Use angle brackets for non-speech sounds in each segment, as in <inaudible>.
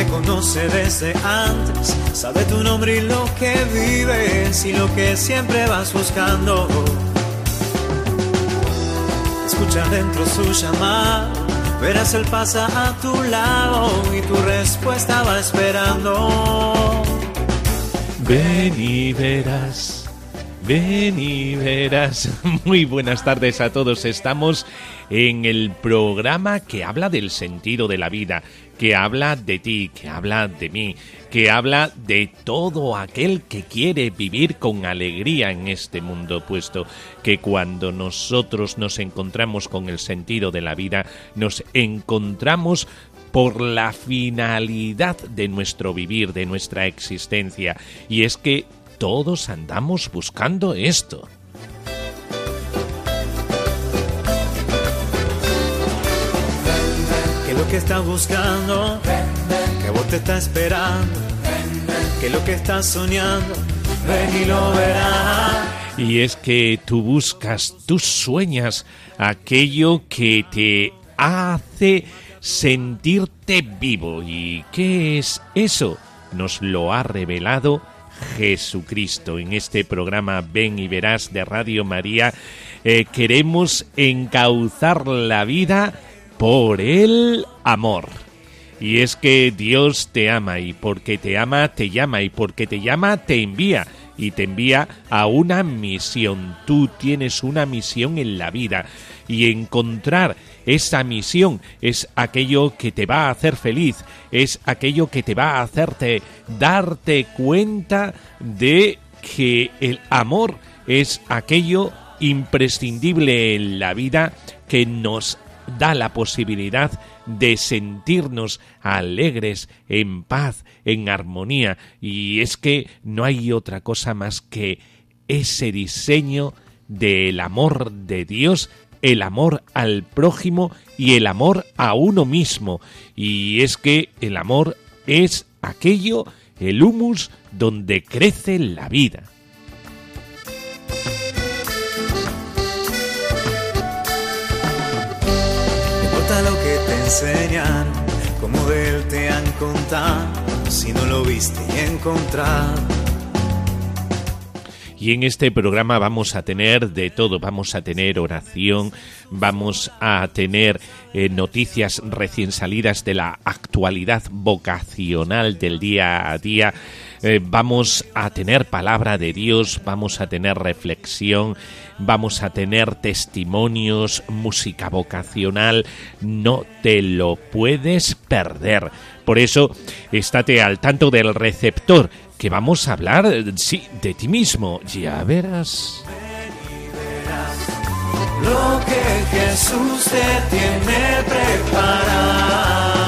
Te conoce desde antes, sabe tu nombre y lo que vives y lo que siempre vas buscando. Escucha dentro su llamada, verás él pasa a tu lado y tu respuesta va esperando. Ven y verás, ven y verás. <laughs> Muy buenas tardes a todos. Estamos en el programa que habla del sentido de la vida, que habla de ti, que habla de mí, que habla de todo aquel que quiere vivir con alegría en este mundo, puesto que cuando nosotros nos encontramos con el sentido de la vida, nos encontramos por la finalidad de nuestro vivir, de nuestra existencia, y es que todos andamos buscando esto. Que estás buscando, que vos te está esperando, que lo que estás soñando, ven y lo verás. Y es que tú buscas, tú sueñas aquello que te hace sentirte vivo. ¿Y qué es eso? Nos lo ha revelado Jesucristo. En este programa Ven y Verás de Radio María eh, queremos encauzar la vida por el amor. Y es que Dios te ama y porque te ama te llama y porque te llama te envía y te envía a una misión. Tú tienes una misión en la vida y encontrar esa misión es aquello que te va a hacer feliz, es aquello que te va a hacerte darte cuenta de que el amor es aquello imprescindible en la vida que nos da la posibilidad de sentirnos alegres, en paz, en armonía. Y es que no hay otra cosa más que ese diseño del amor de Dios, el amor al prójimo y el amor a uno mismo. Y es que el amor es aquello, el humus, donde crece la vida. Enseñan, como de él te han contado, si no lo viste y. Y en este programa vamos a tener de todo, vamos a tener oración, vamos a tener eh, noticias recién salidas de la actualidad vocacional del día a día, eh, vamos a tener palabra de Dios, vamos a tener reflexión, vamos a tener testimonios, música vocacional, no te lo puedes perder. Por eso, estate al tanto del receptor, que vamos a hablar, eh, de ti mismo, ya verás. Lo que Jesús te tiene preparado.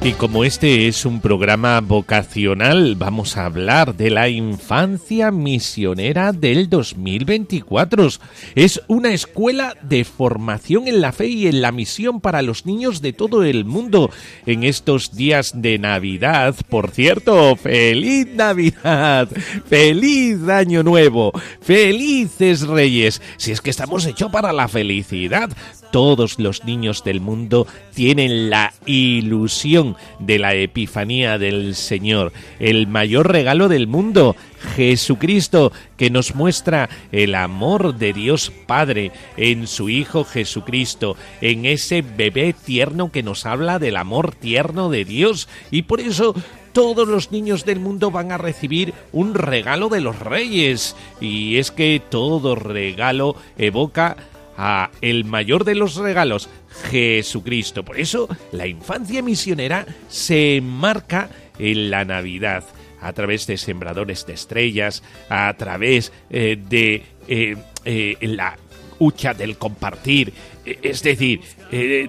Y como este es un programa vocacional, vamos a hablar de la infancia misionera del 2024. Es una escuela de formación en la fe y en la misión para los niños de todo el mundo en estos días de Navidad. Por cierto, feliz Navidad, feliz Año Nuevo, felices Reyes. Si es que estamos hechos para la felicidad, todos los niños del mundo tienen la ilusión de la Epifanía del Señor, el mayor regalo del mundo, Jesucristo, que nos muestra el amor de Dios Padre en su Hijo Jesucristo, en ese bebé tierno que nos habla del amor tierno de Dios. Y por eso todos los niños del mundo van a recibir un regalo de los reyes. Y es que todo regalo evoca a el mayor de los regalos, Jesucristo. Por eso la infancia misionera se enmarca en la Navidad a través de sembradores de estrellas, a través eh, de eh, eh, la hucha del compartir. Es decir,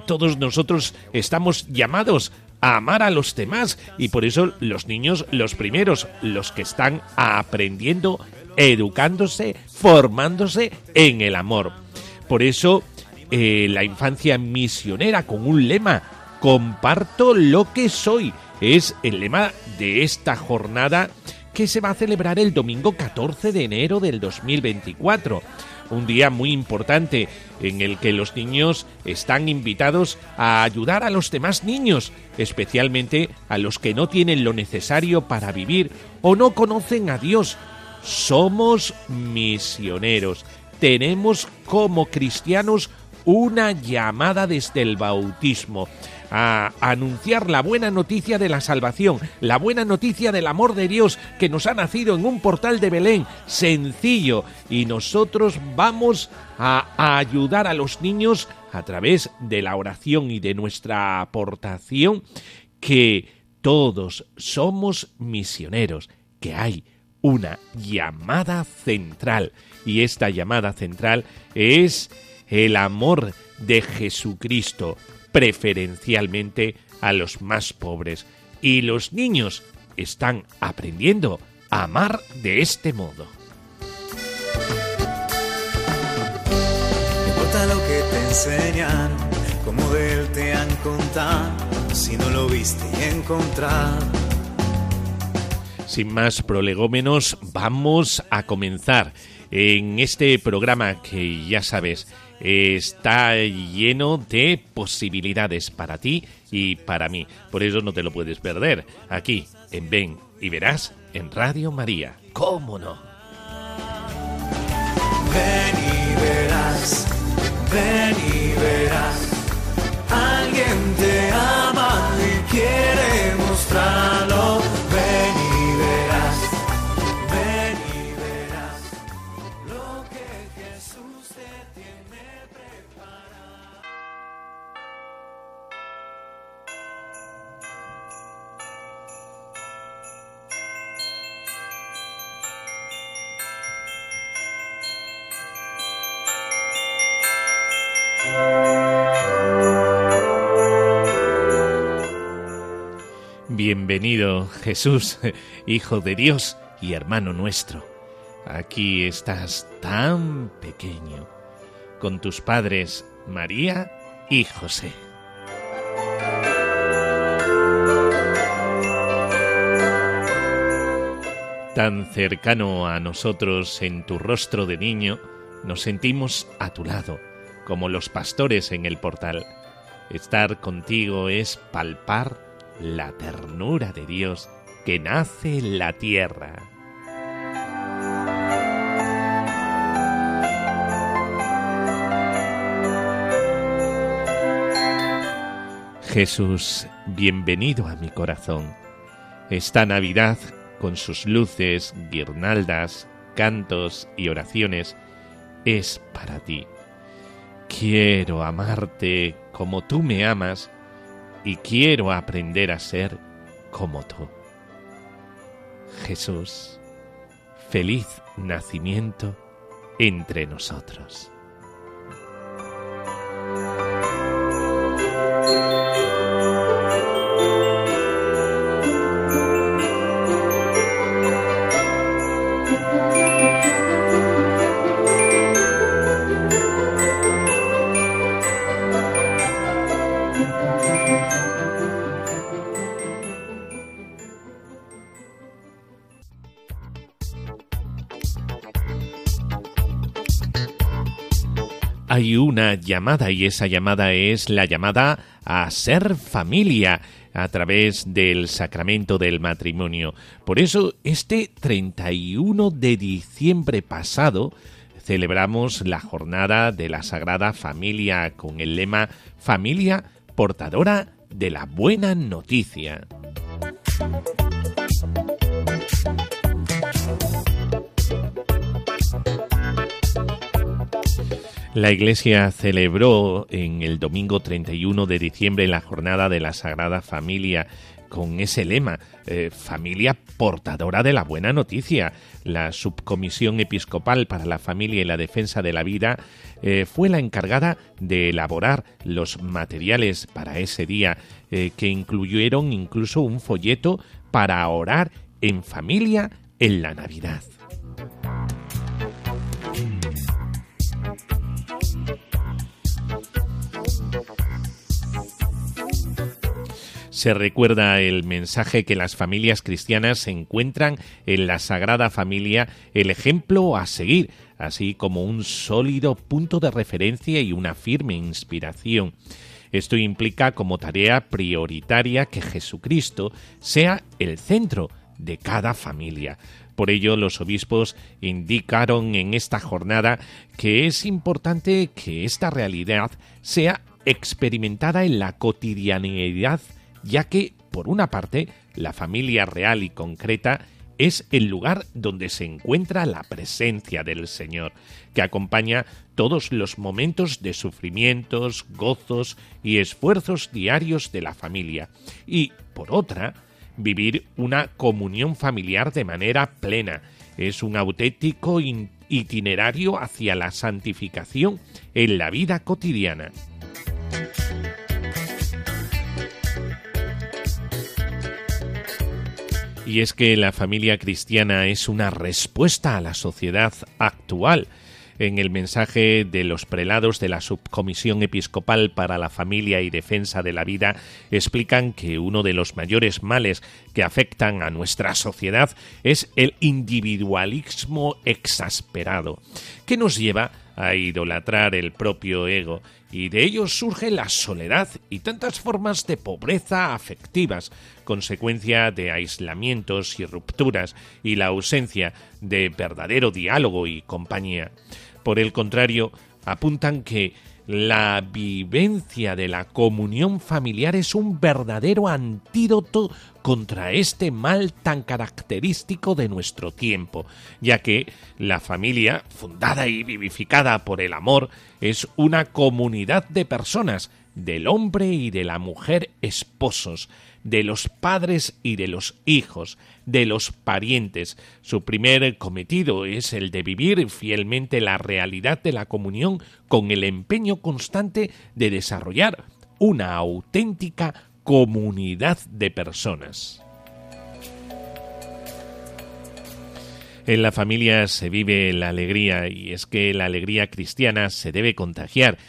todos nosotros estamos llamados a amar a los demás y por eso los niños, los primeros, los que están aprendiendo, educándose, formándose en el amor. Por eso eh, la infancia misionera con un lema, comparto lo que soy, es el lema de esta jornada que se va a celebrar el domingo 14 de enero del 2024 un día muy importante en el que los niños están invitados a ayudar a los demás niños, especialmente a los que no tienen lo necesario para vivir o no conocen a Dios. Somos misioneros. Tenemos como cristianos una llamada desde el bautismo a anunciar la buena noticia de la salvación, la buena noticia del amor de Dios que nos ha nacido en un portal de Belén, sencillo, y nosotros vamos a, ayudar a los niños a través de la oración y de nuestra aportación que todos somos misioneros, que hay una llamada central y esta llamada central es el amor de Jesucristo, preferencialmente a los más pobres. Y los niños están aprendiendo a amar de este modo. No importa lo que te enseñan, de él te han contado, si no lo viste y. Sin más prolegómenos, vamos a comenzar en este programa que ya sabes está lleno de posibilidades para ti y para mí. Por eso no te lo puedes perder aquí en Ven y Verás en Radio María. ¿Cómo no? Ven y verás, ven y verás. Alguien te ama y quiere mostrarlo. Bienvenido, Jesús, <laughs> Hijo de Dios y hermano nuestro. Aquí estás tan pequeño, con tus padres María y José. Tan cercano a nosotros en tu rostro de niño, nos sentimos a tu lado, como los pastores en el portal. Estar contigo es palpar la ternura de Dios que nace en la tierra. Jesús, bienvenido a mi corazón. Esta Navidad, con sus luces, guirnaldas, cantos y oraciones, es para ti. Quiero amarte como tú me amas y quiero aprender a ser como tú. Jesús, feliz nacimiento entre nosotros. Hay una llamada y esa llamada es la llamada a ser familia a través del sacramento del matrimonio. Por eso, este 31 de diciembre pasado, celebramos la jornada de la Sagrada Familia con el lema Familia portadora de la buena noticia. La Iglesia celebró en el domingo 31 de diciembre la jornada de la Sagrada Familia con ese lema, eh, familia portadora de la buena noticia. La Subcomisión Episcopal para la Familia y la Defensa de la Vida eh, fue la encargada de elaborar los materiales para ese día, eh, que incluyeron incluso un folleto para orar en familia en la Navidad. Se recuerda el mensaje que las familias cristianas encuentran en la Sagrada Familia el ejemplo a seguir, así como un sólido punto de referencia y una firme inspiración. Esto implica como tarea prioritaria que Jesucristo sea el centro de cada familia. Por ello, los obispos indicaron en esta jornada que es importante que esta realidad sea experimentada en la cotidianidad ya que, por una parte, la familia real y concreta es el lugar donde se encuentra la presencia del Señor, que acompaña todos los momentos de sufrimientos, gozos y esfuerzos diarios de la familia. Y, por otra, vivir una comunión familiar de manera plena. Es un auténtico itinerario hacia la santificación en la vida cotidiana. Y es que la familia cristiana es una respuesta a la sociedad actual. En el mensaje de los prelados de la Subcomisión Episcopal para la Familia y Defensa de la Vida explican que uno de los mayores males que afectan a nuestra sociedad es el individualismo exasperado, que nos lleva a idolatrar el propio ego, y de ello surge la soledad y tantas formas de pobreza afectivas, consecuencia de aislamientos y rupturas y la ausencia de verdadero diálogo y compañía. Por el contrario, apuntan que la vivencia de la comunión familiar es un verdadero antídoto contra este mal tan característico de nuestro tiempo, ya que la familia, fundada y vivificada por el amor, es una comunidad de personas, del hombre y de la mujer esposos, de los padres y de los hijos, de los parientes. Su primer cometido es el de vivir fielmente la realidad de la comunión con el empeño constante de desarrollar una auténtica comunidad de personas. En la familia se vive la alegría y es que la alegría cristiana se debe contagiar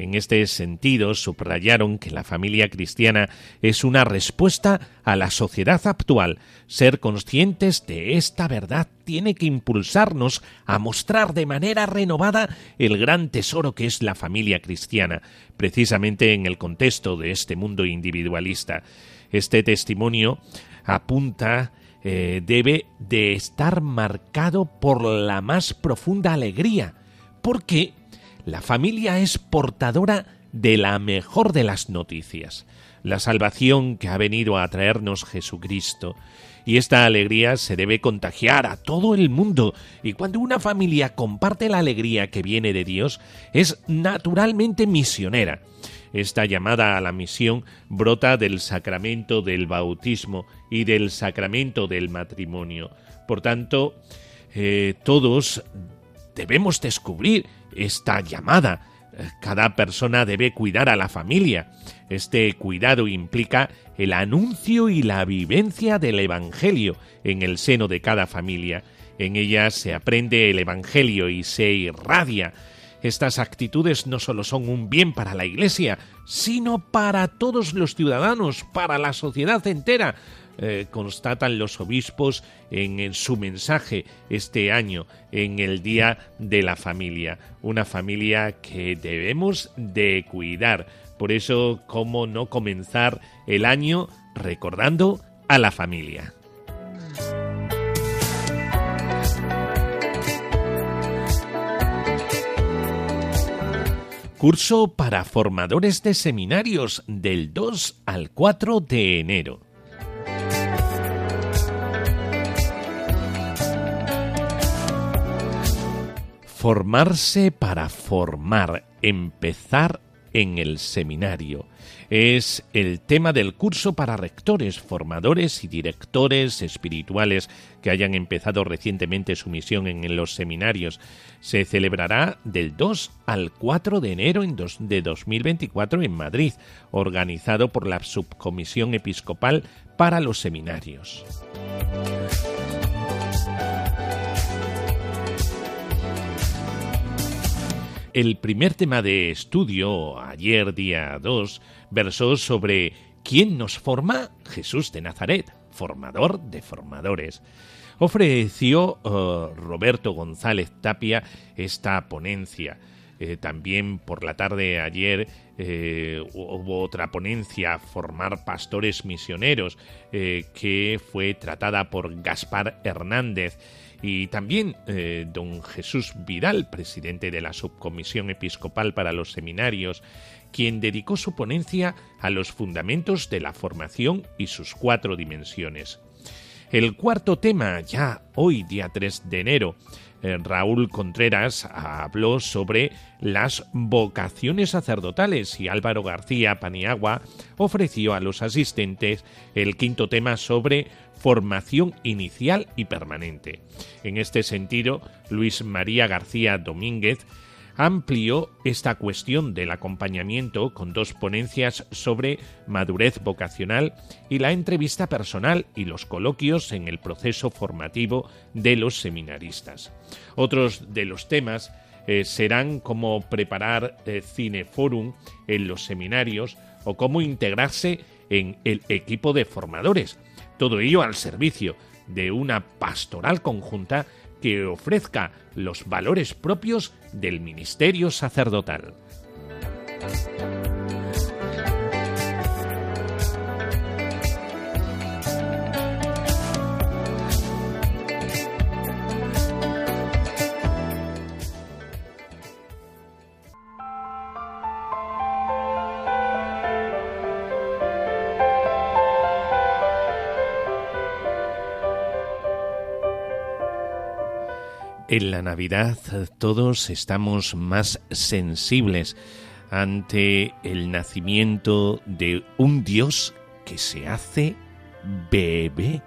en este sentido, subrayaron que la familia cristiana es una respuesta a la sociedad actual. Ser conscientes de esta verdad tiene que impulsarnos a mostrar de manera renovada el gran tesoro que es la familia cristiana, precisamente en el contexto de este mundo individualista. Este testimonio apunta eh, debe de estar marcado por la más profunda alegría, porque la familia es portadora de la mejor de las noticias, la salvación que ha venido a traernos Jesucristo. Y esta alegría se debe contagiar a todo el mundo. Y cuando una familia comparte la alegría que viene de Dios, es naturalmente misionera. Esta llamada a la misión brota del sacramento del bautismo y del sacramento del matrimonio. Por tanto, eh, todos debemos descubrir esta llamada. Cada persona debe cuidar a la familia. Este cuidado implica el anuncio y la vivencia del Evangelio en el seno de cada familia. En ella se aprende el Evangelio y se irradia. Estas actitudes no solo son un bien para la Iglesia, sino para todos los ciudadanos, para la sociedad entera, eh, constatan los obispos en, su mensaje este año, en el Día de la Familia. Una familia que debemos de cuidar. Por eso, ¿cómo no comenzar el año recordando a la familia? Curso para formadores de seminarios del 2 al 4 de enero. Formarse para formar, empezar en el seminario. Es el tema del curso para rectores, formadores y directores espirituales que hayan empezado recientemente su misión en los seminarios. Se celebrará del 2 al 4 de enero de 2024 en Madrid, organizado por la Subcomisión Episcopal para los Seminarios. El primer tema de estudio, ayer día 2, versó sobre ¿Quién nos forma? Jesús de Nazaret, formador de formadores. Ofreció eh, Roberto González Tapia esta ponencia. Eh, también por la tarde ayer eh, hubo otra ponencia, Formar Pastores Misioneros, que fue tratada por Gaspar Hernández y también eh, don Jesús Vidal, presidente de la Subcomisión Episcopal para los Seminarios, quien dedicó su ponencia a los fundamentos de la formación y sus cuatro dimensiones. El cuarto tema, ya hoy día 3 de enero, eh, Raúl Contreras habló sobre las vocaciones sacerdotales y Álvaro García Paniagua ofreció a los asistentes el quinto tema sobre formación inicial y permanente. En este sentido, Luis María García Domínguez amplió esta cuestión del acompañamiento con dos ponencias sobre madurez vocacional y la entrevista personal y los coloquios en el proceso formativo de los seminaristas. Otros de los temas eh, serán cómo preparar eh, cineforum en los seminarios o cómo integrarse en el equipo de formadores, todo ello al servicio de una pastoral conjunta que ofrezca los valores propios del ministerio sacerdotal. En la Navidad todos estamos más sensibles ante el nacimiento de un Dios que se hace bebé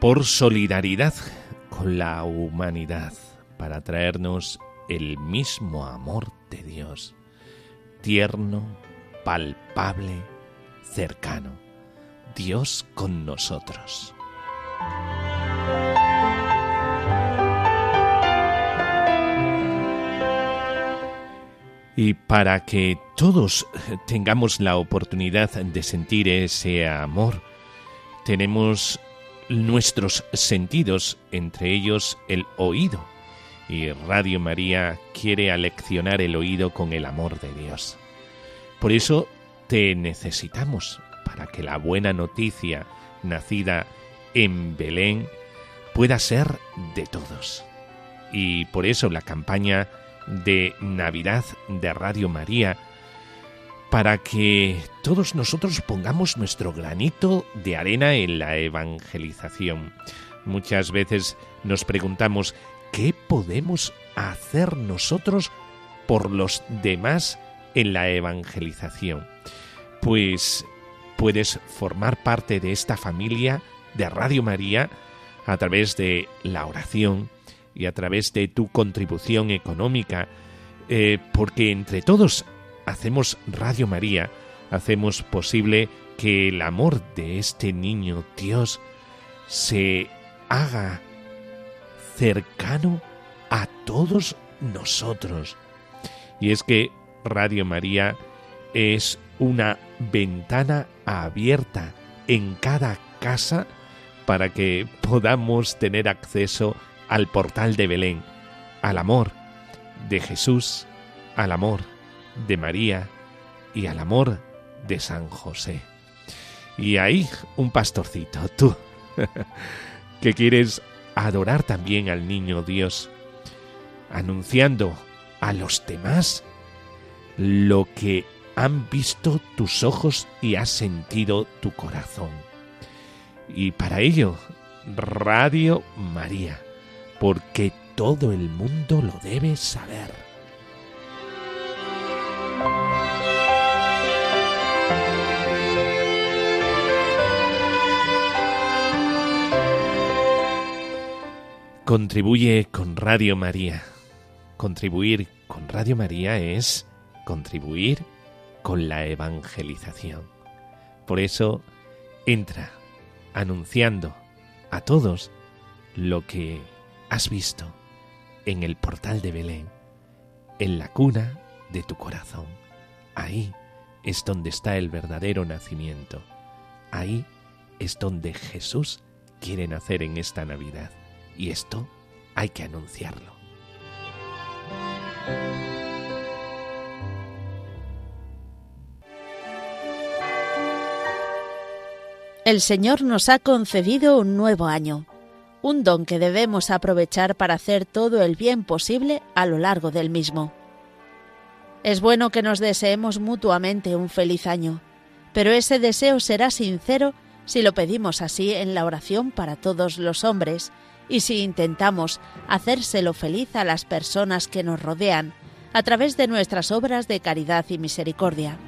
por solidaridad con la humanidad para traernos el mismo amor de Dios, tierno, palpable, cercano, Dios con nosotros. Y para que todos tengamos la oportunidad de sentir ese amor, tenemos nuestros sentidos, entre ellos el oído. Y Radio María quiere aleccionar el oído con el amor de Dios. Por eso te necesitamos para que la buena noticia nacida en Belén pueda ser de todos. Y por eso la campaña de Navidad de Radio María para que todos nosotros pongamos nuestro granito de arena en la evangelización. Muchas veces nos preguntamos qué podemos hacer nosotros por los demás en la evangelización. Pues puedes formar parte de esta familia de Radio María a través de la oración, y a través de tu contribución económica, eh, porque entre todos hacemos Radio María, hacemos posible que el amor de este niño Dios se haga cercano a todos nosotros. Y es que Radio María es una ventana abierta en cada casa para que podamos tener acceso al portal de Belén, al amor de Jesús, al amor de María y al amor de San José. Y ahí un pastorcito, tú, <laughs> que quieres adorar también al niño Dios, anunciando a los demás lo que han visto tus ojos y ha sentido tu corazón. Y para ello, Radio María porque todo el mundo lo debe saber. Contribuye con Radio María. Contribuir con Radio María es contribuir con la evangelización. Por eso, entra anunciando a todos lo que has visto en el portal de Belén, en la cuna de tu corazón. Ahí es donde está el verdadero nacimiento. Ahí es donde Jesús quiere nacer en esta Navidad. Y esto hay que anunciarlo. El Señor nos ha concedido un nuevo año, un don que debemos aprovechar para hacer todo el bien posible a lo largo del mismo. Es bueno que nos deseemos mutuamente un feliz año, pero ese deseo será sincero si lo pedimos así en la oración para todos los hombres y si intentamos hacérselo feliz a las personas que nos rodean a través de nuestras obras de caridad y misericordia.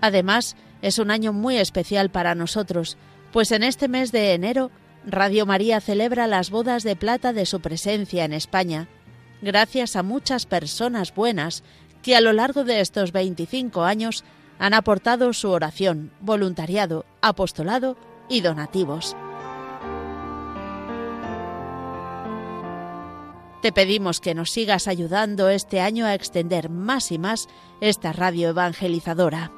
Además, es un año muy especial para nosotros, pues en este mes de enero Radio María celebra las bodas de plata de su presencia en España, gracias a muchas personas buenas que a lo largo de estos 25 años han aportado su oración, voluntariado, apostolado y donativos. Te pedimos que nos sigas ayudando este año a extender más y más esta radio evangelizadora.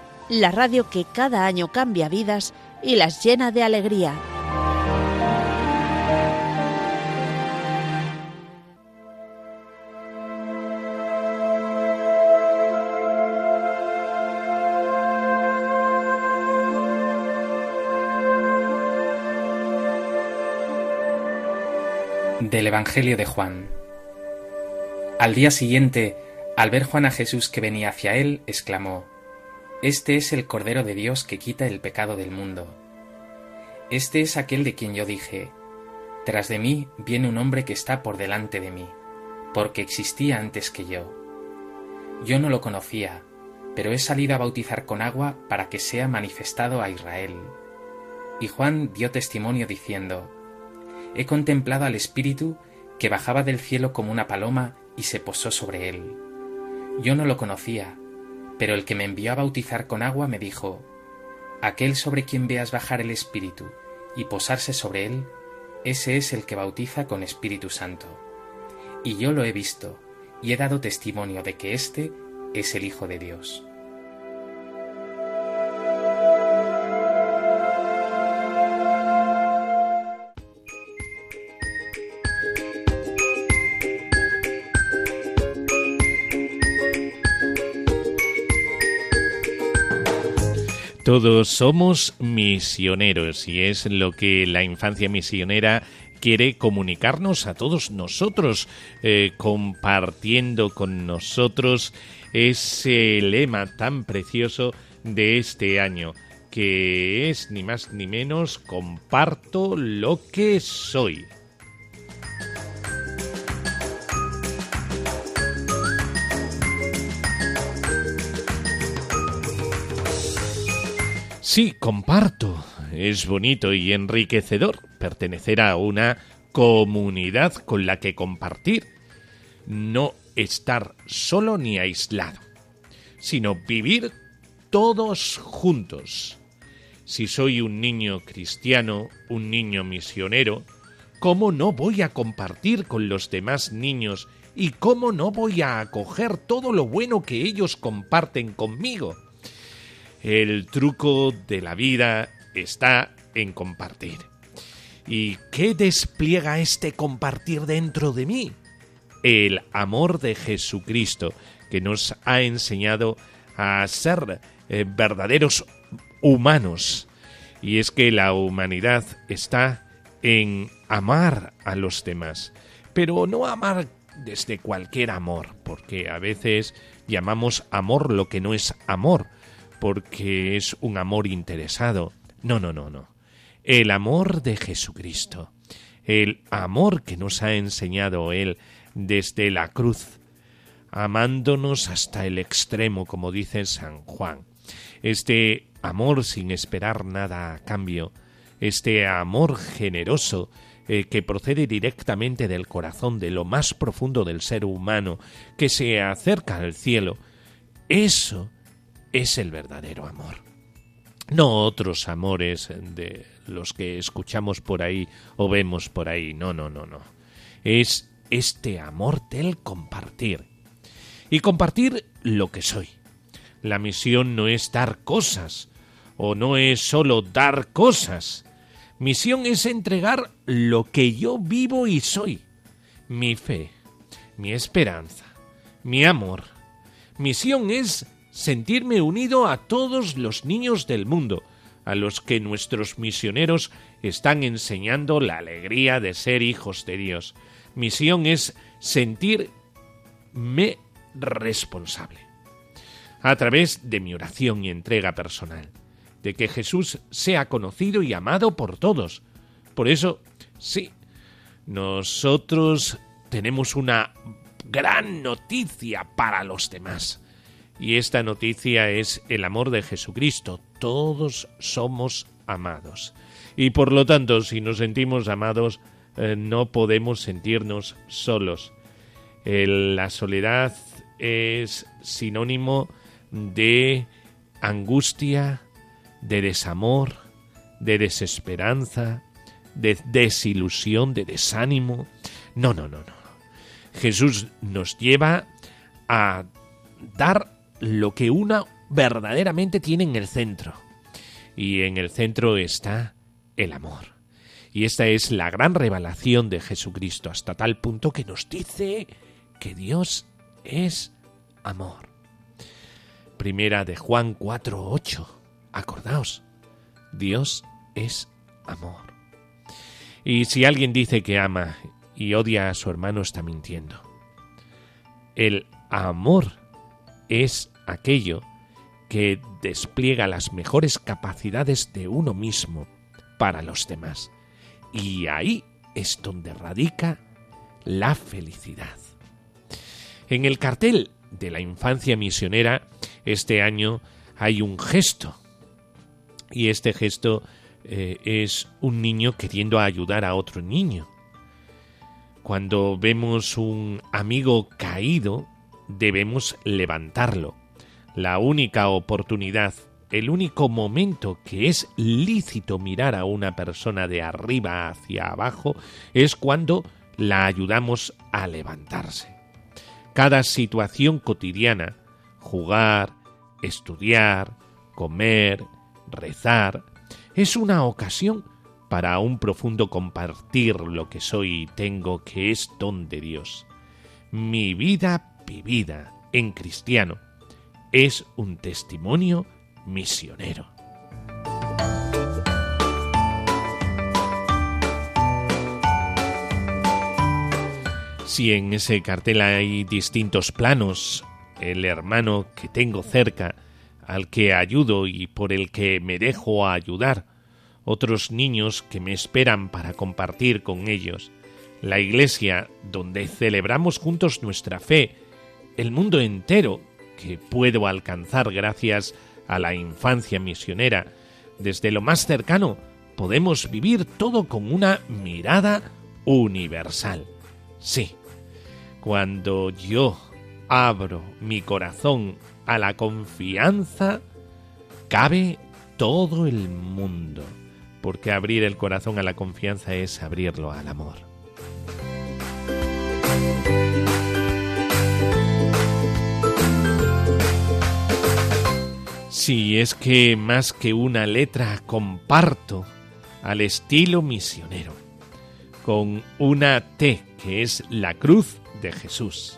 la radio que cada año cambia vidas y las llena de alegría. Del Evangelio de Juan. Al día siguiente, al ver Juan a Jesús que venía hacia él, exclamó, este es el Cordero de Dios que quita el pecado del mundo. Este es aquel de quien yo dije, Tras de mí viene un hombre que está por delante de mí, porque existía antes que yo. Yo no lo conocía, pero he salido a bautizar con agua para que sea manifestado a Israel. Y Juan dio testimonio diciendo, He contemplado al Espíritu que bajaba del cielo como una paloma y se posó sobre él. Yo no lo conocía, pero el que me envió a bautizar con agua me dijo, Aquel sobre quien veas bajar el Espíritu y posarse sobre él, ese es el que bautiza con Espíritu Santo. Y yo lo he visto, y he dado testimonio de que éste es el Hijo de Dios. Todos somos misioneros y es lo que la infancia misionera quiere comunicarnos a todos nosotros, eh, compartiendo con nosotros ese lema tan precioso de este año, que es ni más ni menos comparto lo que soy. Sí, comparto. Es bonito y enriquecedor pertenecer a una comunidad con la que compartir. No estar solo ni aislado, sino vivir todos juntos. Si soy un niño cristiano, un niño misionero, ¿cómo no voy a compartir con los demás niños y cómo no voy a acoger todo lo bueno que ellos comparten conmigo? El truco de la vida está en compartir. ¿Y qué despliega este compartir dentro de mí? El amor de Jesucristo, que nos ha enseñado a ser eh, verdaderos humanos. Y es que la humanidad está en amar a los demás, pero no amar desde cualquier amor, porque a veces llamamos amor lo que no es amor, porque es un amor interesado. No, no, no, no. El amor de Jesucristo, el amor que nos ha enseñado Él desde la cruz, amándonos hasta el extremo, como dice San Juan. Este amor sin esperar nada a cambio, este amor generoso eh, que procede directamente del corazón, de lo más profundo del ser humano, que se acerca al cielo, eso es el verdadero amor. No otros amores de los que escuchamos por ahí o vemos por ahí, no, no, no, no. Es este amor del compartir. Y compartir lo que soy. La misión no es dar cosas, o no es solo dar cosas. Misión es entregar lo que yo vivo y soy. Mi fe, mi esperanza, mi amor. Misión es sentirme unido a todos los niños del mundo, a los que nuestros misioneros están enseñando la alegría de ser hijos de Dios. Misión es sentirme responsable. A través de mi oración y entrega personal, de que Jesús sea conocido y amado por todos. Por eso, sí, nosotros tenemos una gran noticia para los demás. Y esta noticia es el amor de Jesucristo. Todos somos amados. Y por lo tanto, si nos sentimos amados, eh, no podemos sentirnos solos. la soledad es sinónimo de angustia, de desamor, de desesperanza, de desilusión, de desánimo. No, no, no, no. Jesús nos lleva a dar lo que una verdaderamente tiene en el centro. Y en el centro está el amor. Y esta es la gran revelación de Jesucristo, hasta tal punto que nos dice que Dios es amor. Primera de Juan 4:8. Acordaos, Dios es amor. Y si alguien dice que ama y odia a su hermano está mintiendo. El amor es aquello que despliega las mejores capacidades de uno mismo para los demás. Y ahí es donde radica la felicidad. En el cartel de la infancia misionera, este año hay un gesto. Y este gesto eh, es un niño queriendo ayudar a otro niño. Cuando vemos un amigo caído, debemos levantarlo. La única oportunidad el único momento que es lícito mirar a una persona de arriba hacia abajo es cuando la ayudamos a levantarse. Cada situación cotidiana, jugar, estudiar, comer, rezar, es una ocasión para un profundo compartir lo que soy y tengo, que es don de Dios. Mi vida vivida en cristiano es un testimonio misionero. Si en ese cartel hay distintos planos, el hermano que tengo cerca, al que ayudo y por el que me dejo ayudar, otros niños que me esperan para compartir con ellos, la iglesia donde celebramos juntos nuestra fe, el mundo entero que puedo alcanzar gracias a la infancia misionera, desde lo más cercano, podemos vivir todo con una mirada universal. Sí, cuando yo abro mi corazón a la confianza, cabe todo el mundo, porque abrir el corazón a la confianza es abrirlo al amor. Si es que más que una letra comparto al estilo misionero, con una T que es la cruz de Jesús,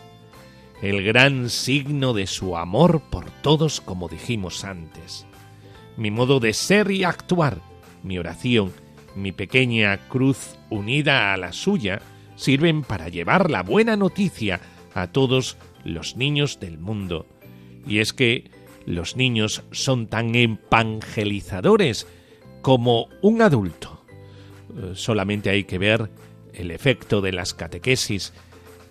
el gran signo de su amor por todos como dijimos antes. Mi modo de ser y actuar mi oración, mi pequeña cruz unida a la suya, sirven para llevar la buena noticia a todos los niños del mundo. Y es que los niños son tan evangelizadores como un adulto. Eh, solamente hay que ver el efecto de las catequesis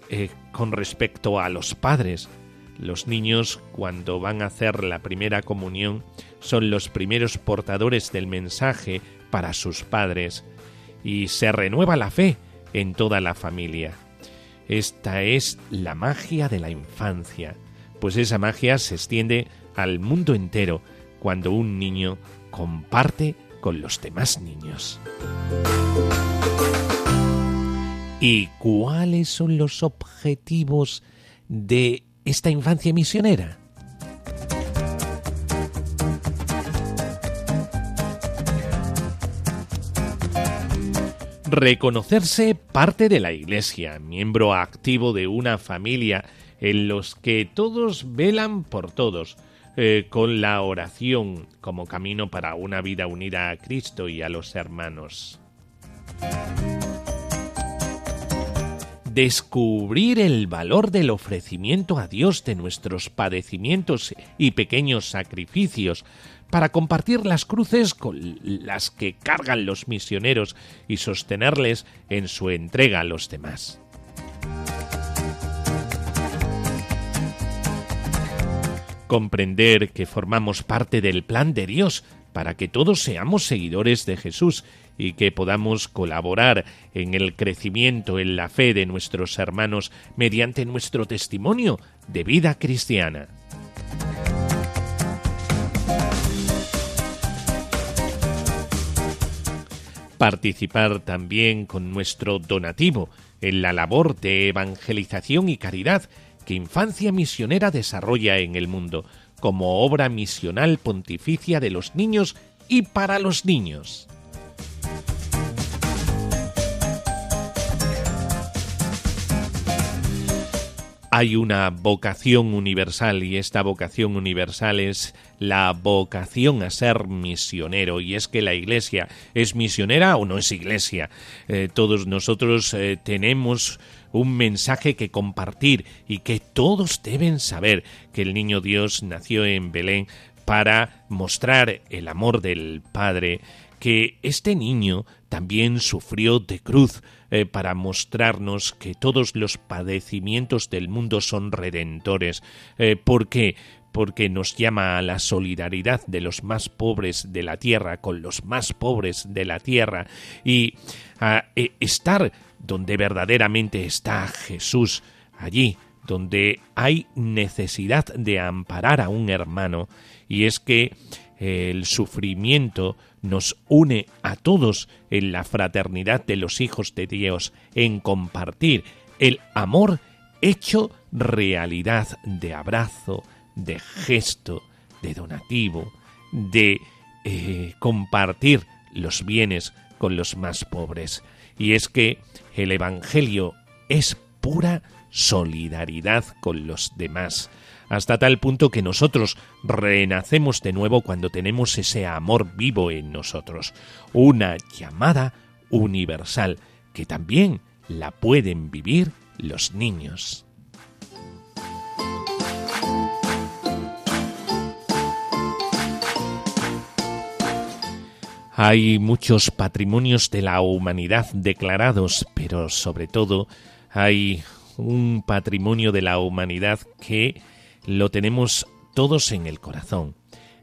eh, con respecto a los padres. Los niños, cuando van a hacer la primera comunión, son los primeros portadores del mensaje para sus padres y se renueva la fe en toda la familia. Esta es la magia de la infancia, pues esa magia se extiende al mundo entero cuando un niño comparte con los demás niños. ¿Y cuáles son los objetivos de esta infancia misionera? Reconocerse parte de la Iglesia, miembro activo de una familia en los que todos velan por todos, eh, con la oración como camino para una vida unida a Cristo y a los hermanos descubrir el valor del ofrecimiento a Dios de nuestros padecimientos y pequeños sacrificios, para compartir las cruces con las que cargan los misioneros y sostenerles en su entrega a los demás. Comprender que formamos parte del plan de Dios para que todos seamos seguidores de Jesús y que podamos colaborar en el crecimiento en la fe de nuestros hermanos mediante nuestro testimonio de vida cristiana. Participar también con nuestro donativo en la labor de evangelización y caridad que Infancia Misionera desarrolla en el mundo, como obra misional pontificia de los niños y para los niños. hay una vocación universal y esta vocación universal es la vocación a ser misionero y es que la iglesia es misionera o no es iglesia. Eh, todos nosotros eh, tenemos un mensaje que compartir y que todos deben saber que el niño Dios nació en Belén para mostrar el amor del Padre, que este niño también sufrió de cruz eh, para mostrarnos que todos los padecimientos del mundo son redentores. Eh, ¿Por qué? porque nos llama a la solidaridad de los más pobres de la tierra con los más pobres de la tierra y a eh, estar donde verdaderamente está Jesús, allí donde hay necesidad de amparar a un hermano, y es que el sufrimiento nos une a todos en la fraternidad de los hijos de Dios, en compartir el amor hecho realidad de abrazo, de gesto, de donativo, de eh, compartir los bienes con los más pobres. Y es que el Evangelio es pura solidaridad con los demás hasta tal punto que nosotros renacemos de nuevo cuando tenemos ese amor vivo en nosotros, una llamada universal que también la pueden vivir los niños. Hay muchos patrimonios de la humanidad declarados, pero sobre todo hay un patrimonio de la humanidad que lo tenemos todos en el corazón,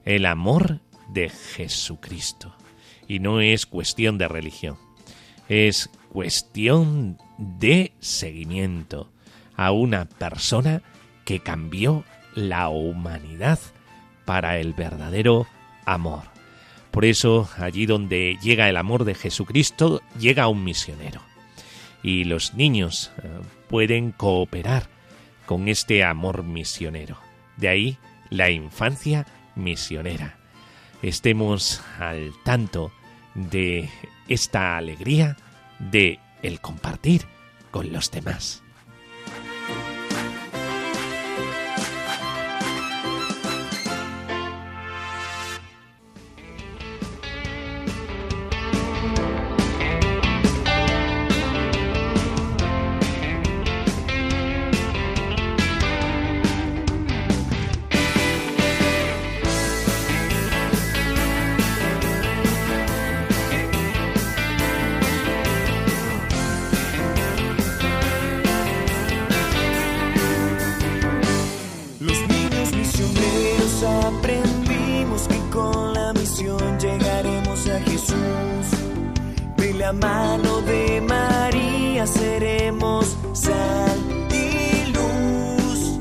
el amor de Jesucristo. Y no es cuestión de religión, es cuestión de seguimiento a una persona que cambió la humanidad para el verdadero amor. Por eso, allí donde llega el amor de Jesucristo, llega un misionero. Y los niños eh, pueden cooperar con este amor misionero. De ahí la infancia misionera. Estemos al tanto de esta alegría de el compartir con los demás. La mano de María seremos sal y luz.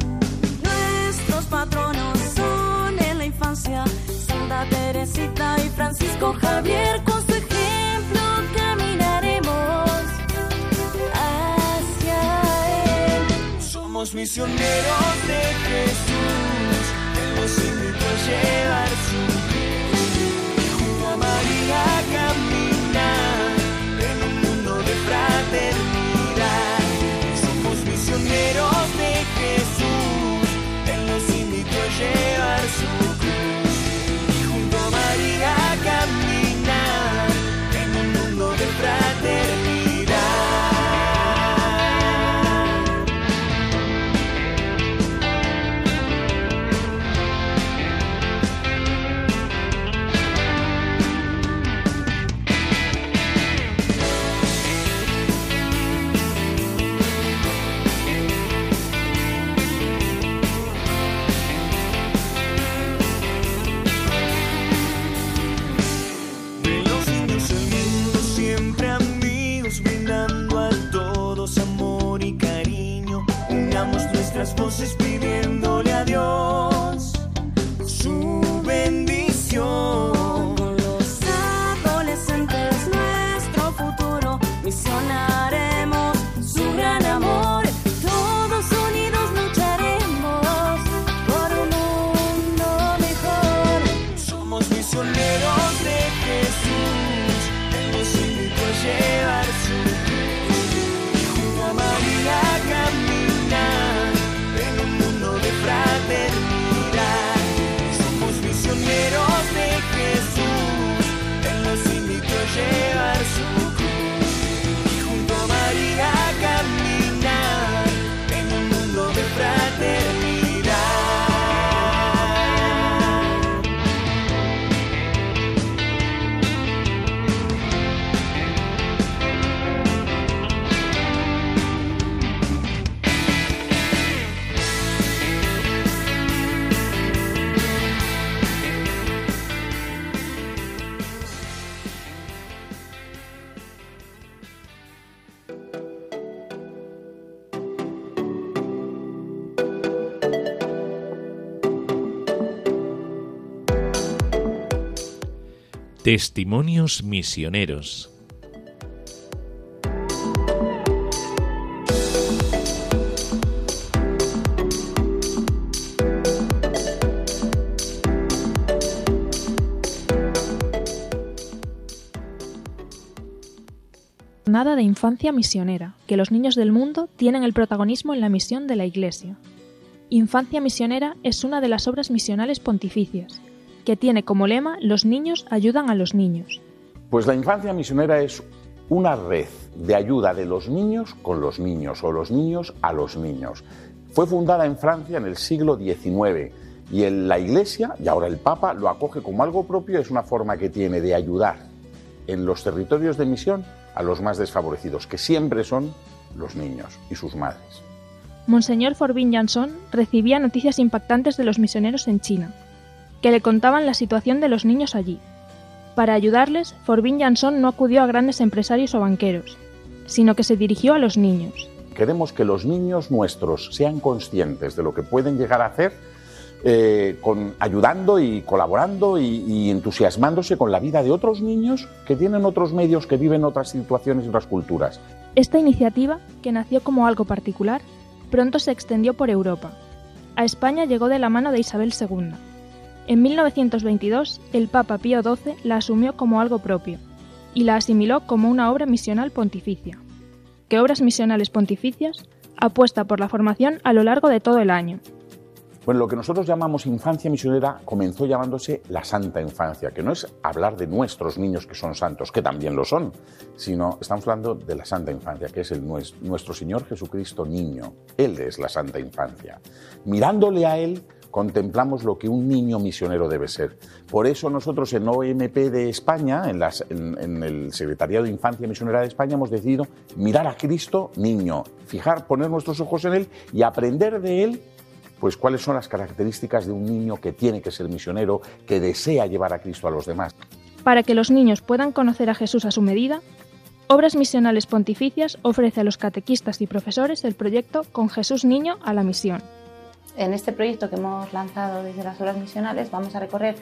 Nuestros patronos son en la infancia Santa Teresita y Francisco Javier. Con su ejemplo caminaremos hacia él. Somos misioneros de Jesús, Él nos invitó a llevar fraternidad. Somos misioneros de Jesús, Él nos invitó a llevar su as vão. Testimonios misioneros. Jornada de Infancia Misionera, que los niños del mundo tienen el protagonismo en la misión de la Iglesia. Infancia Misionera es una de las obras misionales pontificias, que tiene como lema Los niños ayudan a los niños. Pues la infancia misionera es una red de ayuda de los niños con los niños o los niños a los niños. Fue fundada en Francia en el siglo XIX y en la Iglesia, y ahora el Papa, lo acoge como algo propio, es una forma que tiene de ayudar en los territorios de misión a los más desfavorecidos, que siempre son los niños y sus madres. Monseñor Forbin Jansson recibía noticias impactantes de los misioneros en China, que le contaban la situación de los niños allí. Para ayudarles, Forbin Jansson no acudió a grandes empresarios o banqueros, sino que se dirigió a los niños. Queremos que los niños nuestros sean conscientes de lo que pueden llegar a hacer eh, con, ayudando y colaborando y, y entusiasmándose con la vida de otros niños que tienen otros medios, que viven otras situaciones y otras culturas. Esta iniciativa, que nació como algo particular, pronto se extendió por Europa. A España llegó de la mano de Isabel II. En 1922, el Papa Pío XII la asumió como algo propio y la asimiló como una obra misional pontificia. Que Obras Misionales Pontificias apuesta por la formación a lo largo de todo el año. Bueno, lo que nosotros llamamos infancia misionera comenzó llamándose la santa infancia, que no es hablar de nuestros niños que son santos, que también lo son, sino estamos hablando de la santa infancia, que es el nues- nuestro Señor Jesucristo niño. Él es la santa infancia. Mirándole a Él, contemplamos lo que un niño misionero debe ser. Por eso nosotros en OMP de España, en, las- en- el Secretariado de Infancia Misionera de España, hemos decidido mirar a Cristo niño, fijar, poner nuestros ojos en Él y aprender de Él pues cuáles son las características de un niño que tiene que ser misionero, que desea llevar a Cristo a los demás. Para que los niños puedan conocer a Jesús a su medida, Obras Misionales Pontificias ofrece a los catequistas y profesores el proyecto Con Jesús Niño a la Misión. En este proyecto que hemos lanzado desde las Obras Misionales vamos a recorrer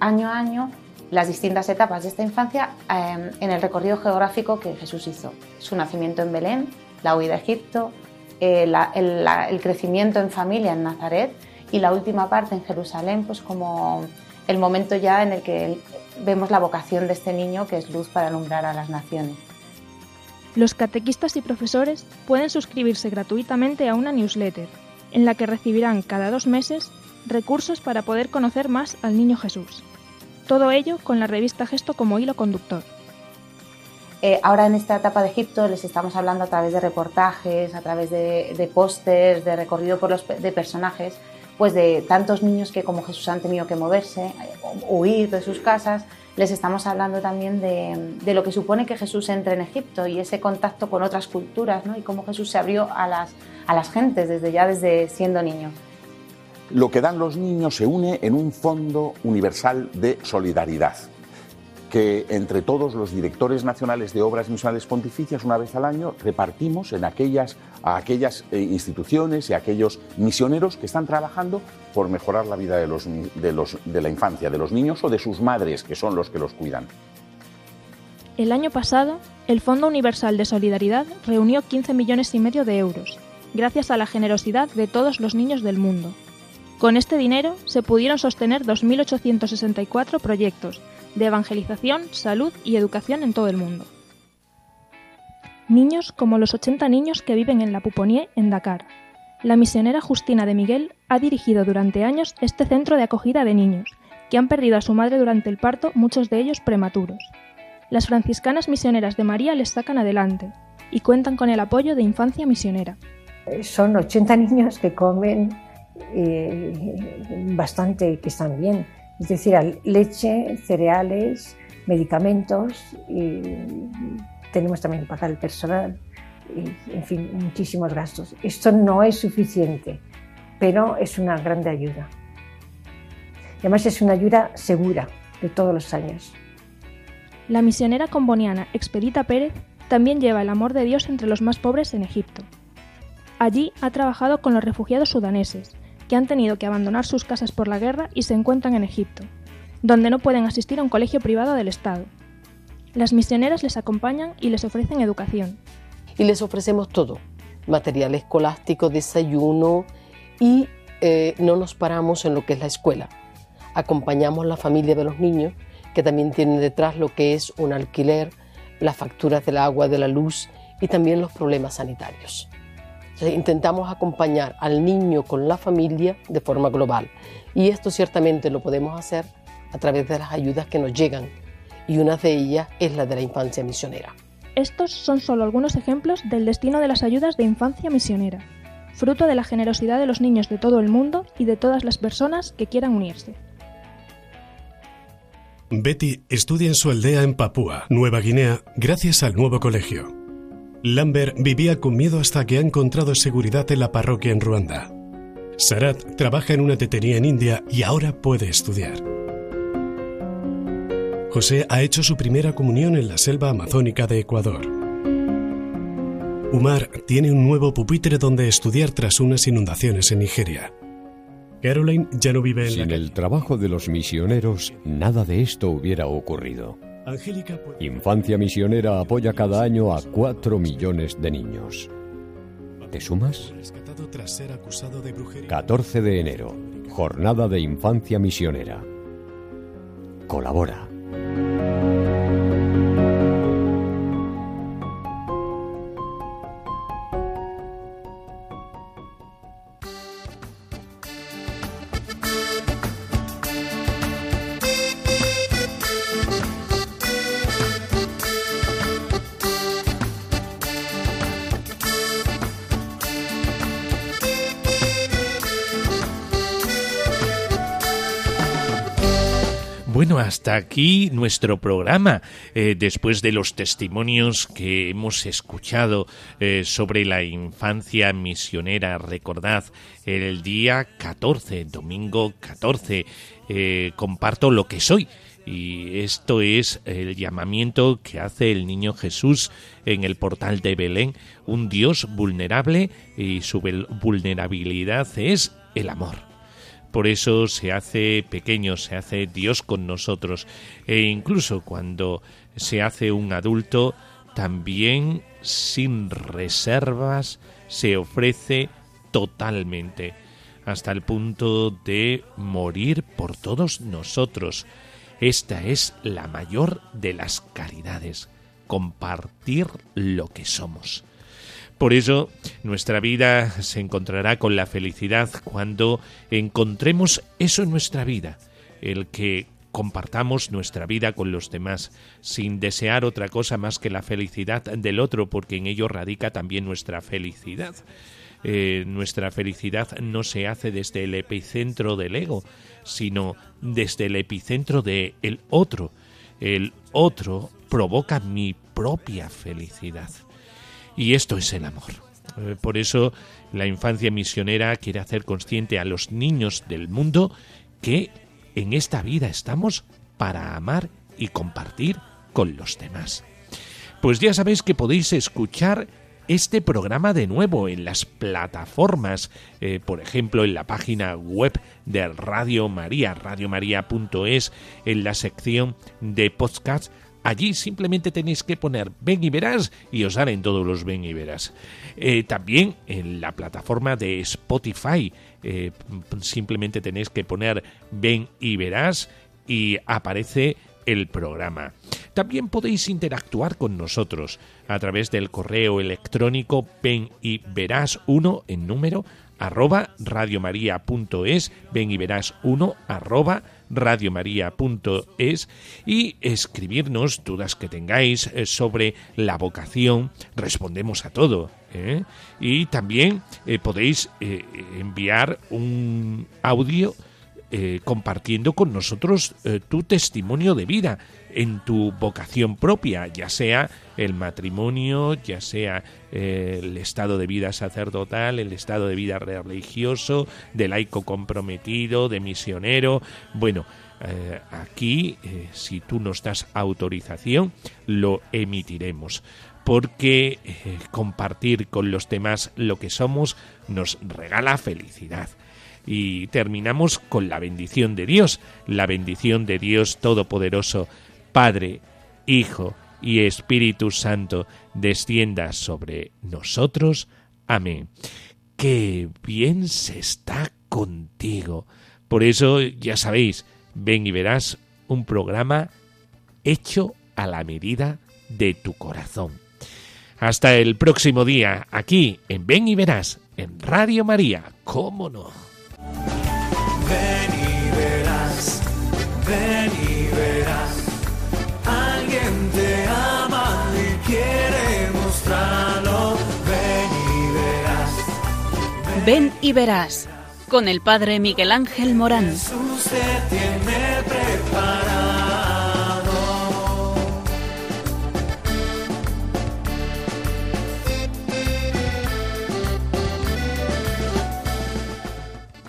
año a año las distintas etapas de esta infancia eh, en el recorrido geográfico que Jesús hizo. Su nacimiento en Belén, la huida a Egipto, eh, el, el crecimiento en familia en Nazaret y la última parte en Jerusalén, pues como el momento ya en el que vemos la vocación de este niño que es luz para alumbrar a las naciones. Los catequistas y profesores pueden suscribirse gratuitamente a una newsletter, en la que recibirán cada dos meses recursos para poder conocer más al Niño Jesús. Todo ello con la revista Gesto como hilo conductor. Eh, ahora en esta etapa de Egipto les estamos hablando a través de reportajes, a través de, de pósters, de recorrido por los, de personajes, pues de tantos niños que como Jesús han tenido que moverse, eh, huir de sus casas. Les estamos hablando también de, de lo que supone que Jesús entre en Egipto y ese contacto con otras culturas, ¿no? Y cómo Jesús se abrió a las, a las gentes desde ya desde siendo niño. Lo que dan los niños se une en un fondo universal de solidaridad que entre todos los directores nacionales de obras misionales pontificias una vez al año repartimos en aquellas, a aquellas eh, instituciones y a aquellos misioneros que están trabajando por mejorar la vida de, los, de, los, de la infancia, de los niños o de sus madres, que son los que los cuidan. El año pasado, el Fondo Universal de Solidaridad reunió 15 millones y medio de euros, gracias a la generosidad de todos los niños del mundo. Con este dinero se pudieron sostener 2.864 proyectos de evangelización, salud y educación en todo el mundo. Niños como los 80 niños que viven en la Puponie, en Dakar. La misionera Justina de Miguel ha dirigido durante años este centro de acogida de niños, que han perdido a su madre durante el parto, muchos de ellos prematuros. Las franciscanas misioneras de María les sacan adelante y cuentan con el apoyo de Infancia Misionera. Son 80 niños que comen eh, bastante, que están bien. Es decir, leche, cereales, medicamentos, y tenemos también que pagar el personal, y, en fin, muchísimos gastos. Esto no es suficiente, pero es una grande ayuda. Además es una ayuda segura de todos los años. La misionera comboniana Expedita Pérez también lleva el amor de Dios entre los más pobres en Egipto. Allí ha trabajado con los refugiados sudaneses, que han tenido que abandonar sus casas por la guerra y se encuentran en Egipto, donde no pueden asistir a un colegio privado del Estado. Las misioneras les acompañan y les ofrecen educación. y les ofrecemos todo, material escolástico, desayuno y eh, no nos paramos en lo que es la escuela. Acompañamos la familia de los niños que también tienen detrás lo que es un alquiler, las facturas del agua, de la luz y también los problemas sanitarios. Sea, intentamos acompañar al niño con la familia de forma global y esto ciertamente lo podemos hacer a través de las ayudas que nos llegan y una de ellas es la de la infancia misionera. Estos son solo algunos ejemplos del destino de las ayudas de infancia misionera, fruto de la generosidad de los niños de todo el mundo y de todas las personas que quieran unirse. Betty estudia en su aldea en Papúa, Nueva Guinea, gracias al nuevo colegio. Lambert vivía con miedo hasta que ha encontrado seguridad en la parroquia en Ruanda. Sarat trabaja en una tetería en India y ahora puede estudiar. José ha hecho su primera comunión en la selva amazónica de Ecuador. Umar tiene un nuevo pupitre donde estudiar tras unas inundaciones en Nigeria. Caroline ya no vive en Sin la el trabajo de los misioneros, nada de esto hubiera ocurrido. Puede- Infancia Misionera apoya cada año a 4 millones de niños. ¿Te sumas? rescatado tras ser acusado de brujería. 14 de enero, Jornada de Infancia Misionera. Colabora. Hasta aquí nuestro programa. Eh, después de los testimonios que hemos escuchado eh, sobre la infancia misionera, recordad, el día 14, domingo 14, eh, comparto lo que soy. Y esto es el llamamiento que hace el niño Jesús en el portal de Belén, un Dios vulnerable y su vulnerabilidad es el amor. Por eso se hace pequeño, se hace Dios con nosotros. E incluso cuando se hace un adulto, también sin reservas se ofrece totalmente, hasta el punto de morir por todos nosotros. Esta es la mayor de las caridades, compartir lo que somos. Por eso nuestra vida se encontrará con la felicidad cuando encontremos eso en nuestra vida, el que compartamos nuestra vida con los demás, sin desear otra cosa más que la felicidad del otro, porque en ello radica también nuestra felicidad. Eh, nuestra felicidad no se hace desde el epicentro del ego, sino desde el epicentro del el otro. El otro provoca mi propia felicidad. Y esto es el amor. Eh, por eso la infancia misionera quiere hacer consciente a los niños del mundo que en esta vida estamos para amar y compartir con los demás. Pues ya sabéis que podéis escuchar este programa de nuevo en las plataformas, eh, por ejemplo en la página web de Radio María, radiomaria.es, en la sección de podcast. Allí simplemente tenéis que poner ven y verás y os salen todos los ven y verás. Eh, también en la plataforma de Spotify eh, simplemente tenéis que poner ven y verás y aparece el programa. También podéis interactuar con nosotros a través del correo electrónico ven y verás 1 en número arroba radiomaria.es, ven y verás 1 arroba radiomaria.es y escribirnos dudas que tengáis eh, sobre la vocación. Respondemos a todo. ¿eh? Y también eh, podéis enviar un audio compartiendo con nosotros tu testimonio de vida en tu vocación propia, ya sea el matrimonio, ya sea eh, el estado de vida sacerdotal, el estado de vida religioso, de laico comprometido, de misionero. Bueno, eh, aquí, eh, si tú nos das autorización, lo emitiremos porque compartir con los demás lo que somos nos regala felicidad. Y terminamos con la bendición de Dios, la bendición de Dios Todopoderoso, Padre, Hijo y Espíritu Santo, descienda sobre nosotros. Amén. Qué bien se está contigo. Por eso, ya sabéis, ven y verás un programa hecho a la medida de tu corazón. Hasta el próximo día, aquí en Ven y Verás, en Radio María, ¿cómo no? Ven y verás, ven y verás. Alguien te ama y quiere mostrarlo. Ven y verás. Ven y verás con el padre Miguel Ángel Morán. Jesús te tiene